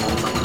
能怎么？